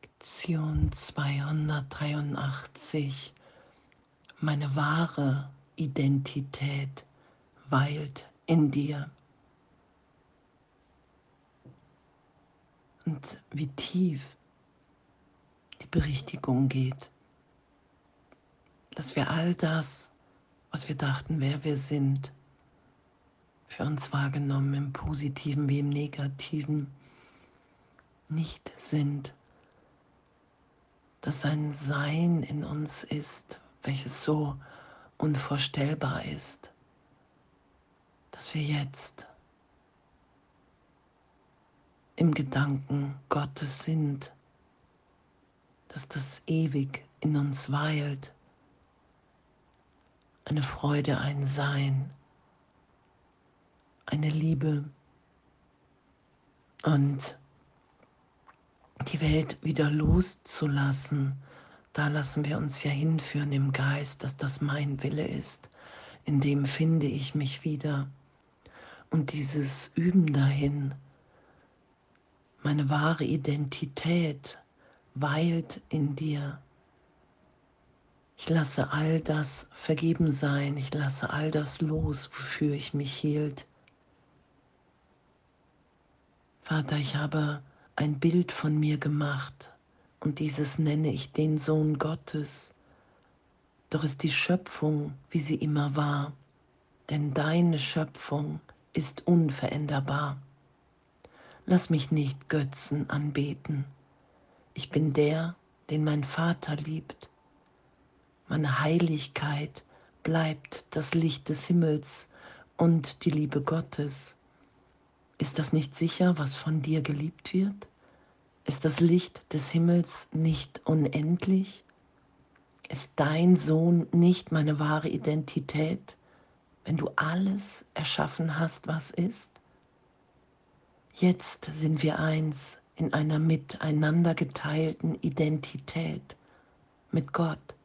Lektion 283. Meine wahre Identität weilt in dir. Und wie tief die Berichtigung geht, dass wir all das, was wir dachten, wer wir sind, für uns wahrgenommen, im positiven wie im negativen, nicht sind dass ein Sein in uns ist, welches so unvorstellbar ist, dass wir jetzt im Gedanken Gottes sind, dass das ewig in uns weilt, eine Freude, ein Sein, eine Liebe. Und die Welt wieder loszulassen, da lassen wir uns ja hinführen im Geist, dass das mein Wille ist, in dem finde ich mich wieder. Und dieses Üben dahin, meine wahre Identität weilt in dir. Ich lasse all das vergeben sein, ich lasse all das los, wofür ich mich hielt. Vater, ich habe ein Bild von mir gemacht und dieses nenne ich den Sohn Gottes. Doch ist die Schöpfung, wie sie immer war, denn deine Schöpfung ist unveränderbar. Lass mich nicht Götzen anbeten. Ich bin der, den mein Vater liebt. Meine Heiligkeit bleibt das Licht des Himmels und die Liebe Gottes. Ist das nicht sicher, was von dir geliebt wird? Ist das Licht des Himmels nicht unendlich? Ist dein Sohn nicht meine wahre Identität, wenn du alles erschaffen hast, was ist? Jetzt sind wir eins in einer miteinander geteilten Identität mit Gott,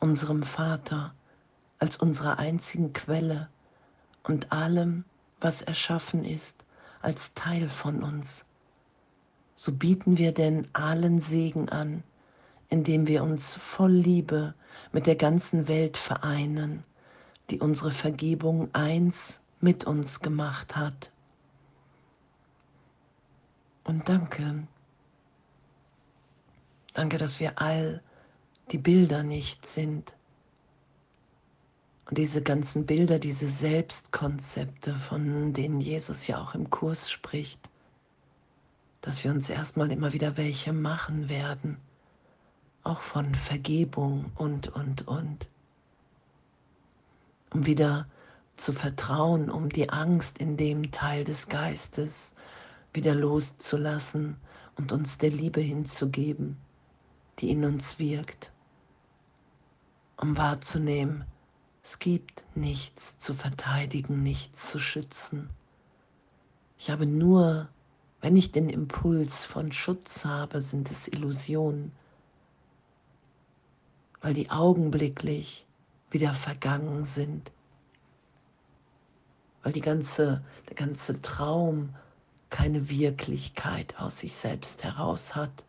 unserem Vater, als unserer einzigen Quelle und allem, was erschaffen ist als Teil von uns. So bieten wir denn allen Segen an, indem wir uns voll Liebe mit der ganzen Welt vereinen, die unsere Vergebung eins mit uns gemacht hat. Und danke, danke, dass wir all die Bilder nicht sind, diese ganzen Bilder, diese Selbstkonzepte, von denen Jesus ja auch im Kurs spricht, dass wir uns erstmal immer wieder welche machen werden, auch von Vergebung und, und, und, um wieder zu vertrauen, um die Angst in dem Teil des Geistes wieder loszulassen und uns der Liebe hinzugeben, die in uns wirkt, um wahrzunehmen, es gibt nichts zu verteidigen, nichts zu schützen. Ich habe nur, wenn ich den Impuls von Schutz habe, sind es Illusionen, weil die augenblicklich wieder vergangen sind, weil die ganze, der ganze Traum keine Wirklichkeit aus sich selbst heraus hat.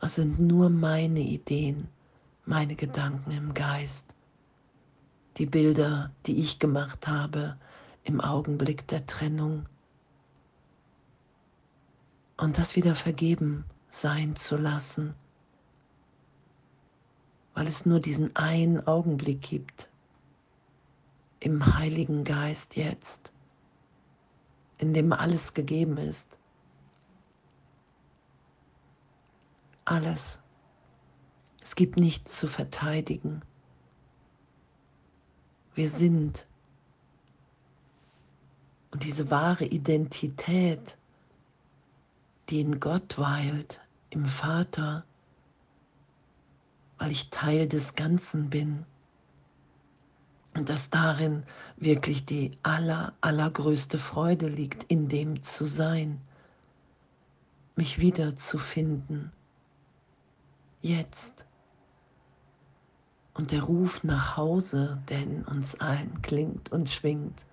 Es sind nur meine Ideen, meine Gedanken im Geist die Bilder, die ich gemacht habe im Augenblick der Trennung. Und das wieder vergeben sein zu lassen, weil es nur diesen einen Augenblick gibt im Heiligen Geist jetzt, in dem alles gegeben ist. Alles. Es gibt nichts zu verteidigen wir sind. Und diese wahre Identität, die in Gott weilt, im Vater, weil ich Teil des Ganzen bin. Und dass darin wirklich die aller, allergrößte Freude liegt, in dem zu sein, mich wiederzufinden. Jetzt und der Ruf nach Hause, der in uns allen klingt und schwingt.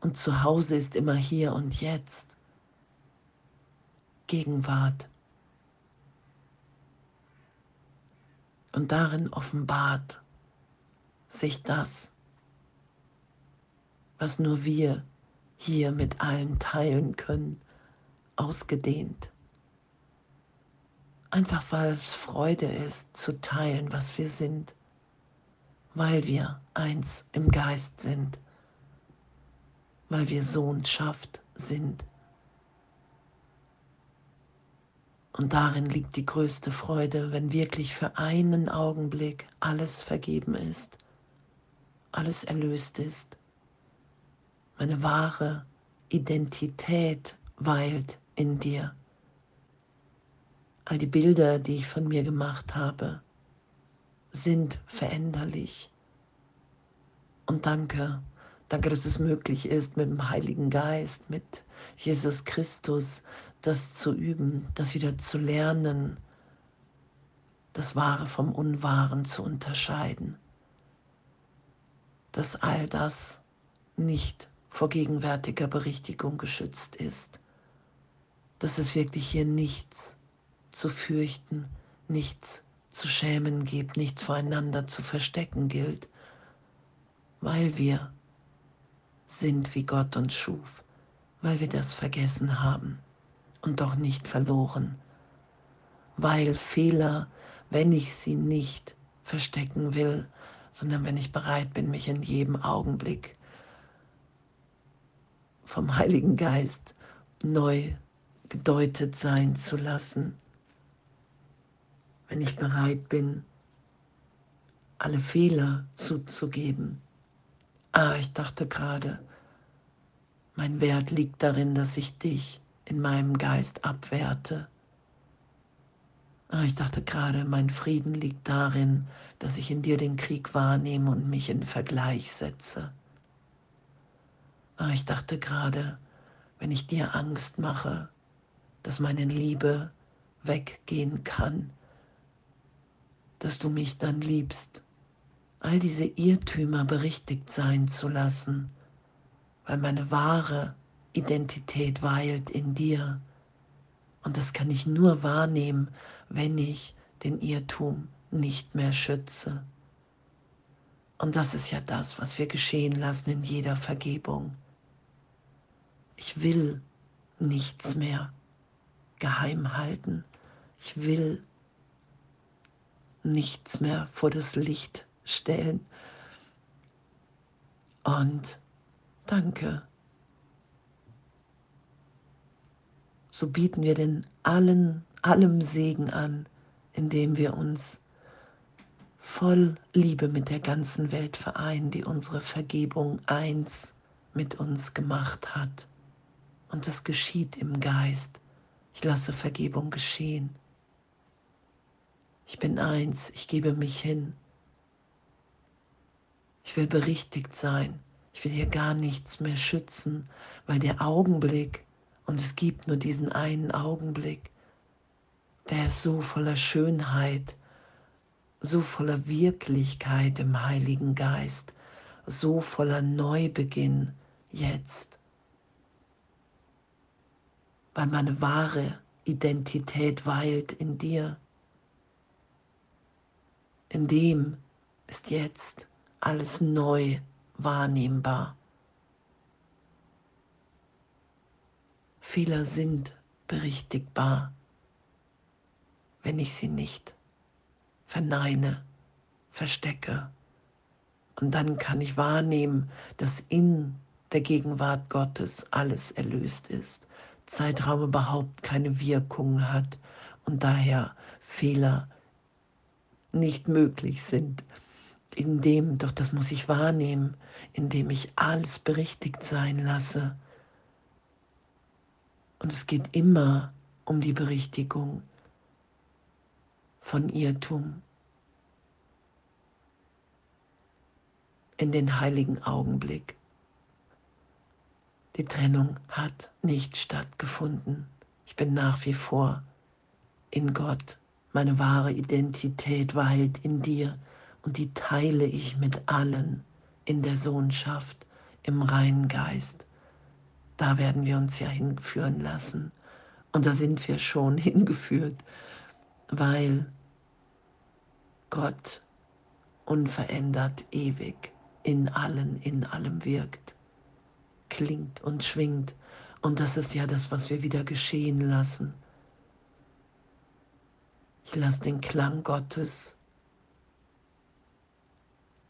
Und zu Hause ist immer hier und jetzt. Gegenwart. Und darin offenbart sich das, was nur wir hier mit allen teilen können, ausgedehnt. Einfach weil es Freude ist, zu teilen, was wir sind, weil wir eins im Geist sind, weil wir Sohnschaft sind. Und darin liegt die größte Freude, wenn wirklich für einen Augenblick alles vergeben ist, alles erlöst ist. Meine wahre Identität weilt in dir. All die Bilder, die ich von mir gemacht habe, sind veränderlich. Und danke, danke, dass es möglich ist, mit dem Heiligen Geist, mit Jesus Christus, das zu üben, das wieder zu lernen, das Wahre vom Unwahren zu unterscheiden, dass all das nicht vor gegenwärtiger Berichtigung geschützt ist, dass es wirklich hier nichts zu fürchten, nichts zu schämen gibt, nichts voreinander zu verstecken gilt, weil wir sind, wie Gott uns schuf, weil wir das vergessen haben und doch nicht verloren, weil Fehler, wenn ich sie nicht verstecken will, sondern wenn ich bereit bin, mich in jedem Augenblick vom Heiligen Geist neu gedeutet sein zu lassen, wenn ich bereit bin, alle Fehler zuzugeben. Ah, ich dachte gerade, mein Wert liegt darin, dass ich dich in meinem Geist abwerte. Ah, ich dachte gerade, mein Frieden liegt darin, dass ich in dir den Krieg wahrnehme und mich in Vergleich setze. Ah, ich dachte gerade, wenn ich dir Angst mache, dass meine Liebe weggehen kann, dass du mich dann liebst, all diese Irrtümer berichtigt sein zu lassen, weil meine wahre Identität weilt in dir. Und das kann ich nur wahrnehmen, wenn ich den Irrtum nicht mehr schütze. Und das ist ja das, was wir geschehen lassen in jeder Vergebung. Ich will nichts mehr geheim halten. Ich will nichts mehr vor das Licht stellen. Und danke so bieten wir den allen, allem Segen an, indem wir uns voll Liebe mit der ganzen Welt vereinen, die unsere Vergebung eins mit uns gemacht hat. Und es geschieht im Geist. Ich lasse Vergebung geschehen. Ich bin eins, ich gebe mich hin. Ich will berichtigt sein. Ich will hier gar nichts mehr schützen, weil der Augenblick, und es gibt nur diesen einen Augenblick, der ist so voller Schönheit, so voller Wirklichkeit im Heiligen Geist, so voller Neubeginn jetzt. Weil meine wahre Identität weilt in dir. In dem ist jetzt alles neu wahrnehmbar. Fehler sind berichtigbar, wenn ich sie nicht verneine, verstecke. Und dann kann ich wahrnehmen, dass in der Gegenwart Gottes alles erlöst ist, Zeitraum überhaupt keine Wirkung hat und daher Fehler nicht möglich sind. Indem, doch das muss ich wahrnehmen, indem ich alles berichtigt sein lasse und es geht immer um die Berichtigung von Irrtum in den heiligen Augenblick. Die Trennung hat nicht stattgefunden. Ich bin nach wie vor in Gott. Meine wahre Identität weilt in dir und die teile ich mit allen in der Sohnschaft, im reinen Geist da werden wir uns ja hinführen lassen. Und da sind wir schon hingeführt, weil Gott unverändert, ewig, in allen, in allem wirkt, klingt und schwingt. Und das ist ja das, was wir wieder geschehen lassen. Ich lasse den Klang Gottes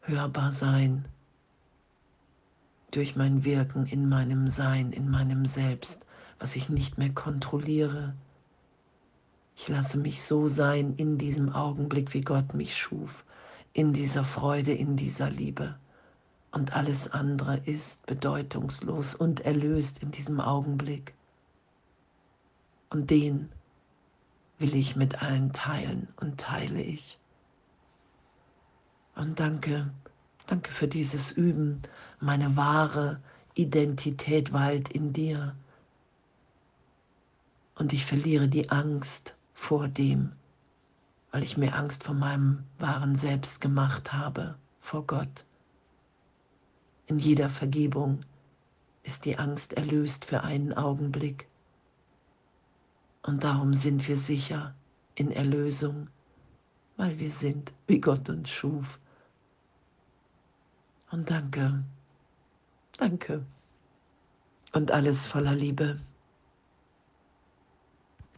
hörbar sein durch mein Wirken in meinem Sein, in meinem Selbst, was ich nicht mehr kontrolliere. Ich lasse mich so sein in diesem Augenblick, wie Gott mich schuf, in dieser Freude, in dieser Liebe. Und alles andere ist bedeutungslos und erlöst in diesem Augenblick. Und den will ich mit allen teilen und teile ich. Und danke, danke für dieses Üben. Meine wahre Identität weilt in dir. Und ich verliere die Angst vor dem, weil ich mir Angst vor meinem wahren Selbst gemacht habe, vor Gott. In jeder Vergebung ist die Angst erlöst für einen Augenblick. Und darum sind wir sicher in Erlösung, weil wir sind, wie Gott uns schuf. Und danke, danke. Und alles voller Liebe.